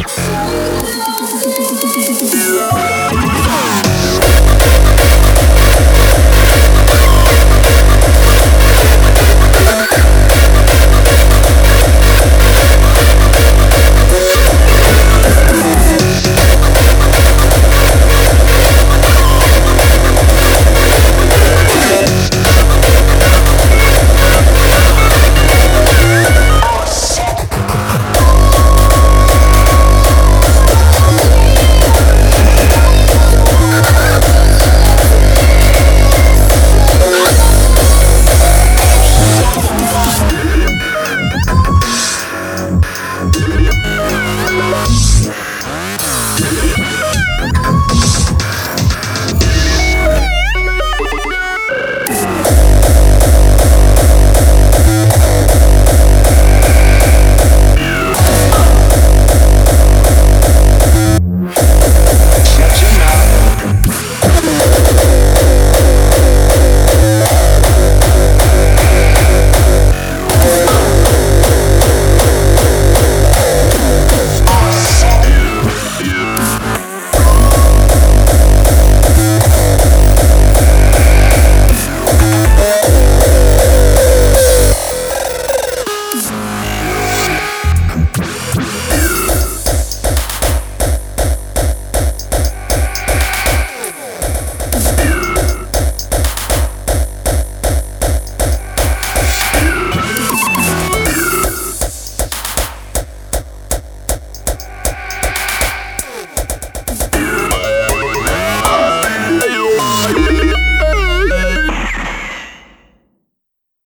Yeah.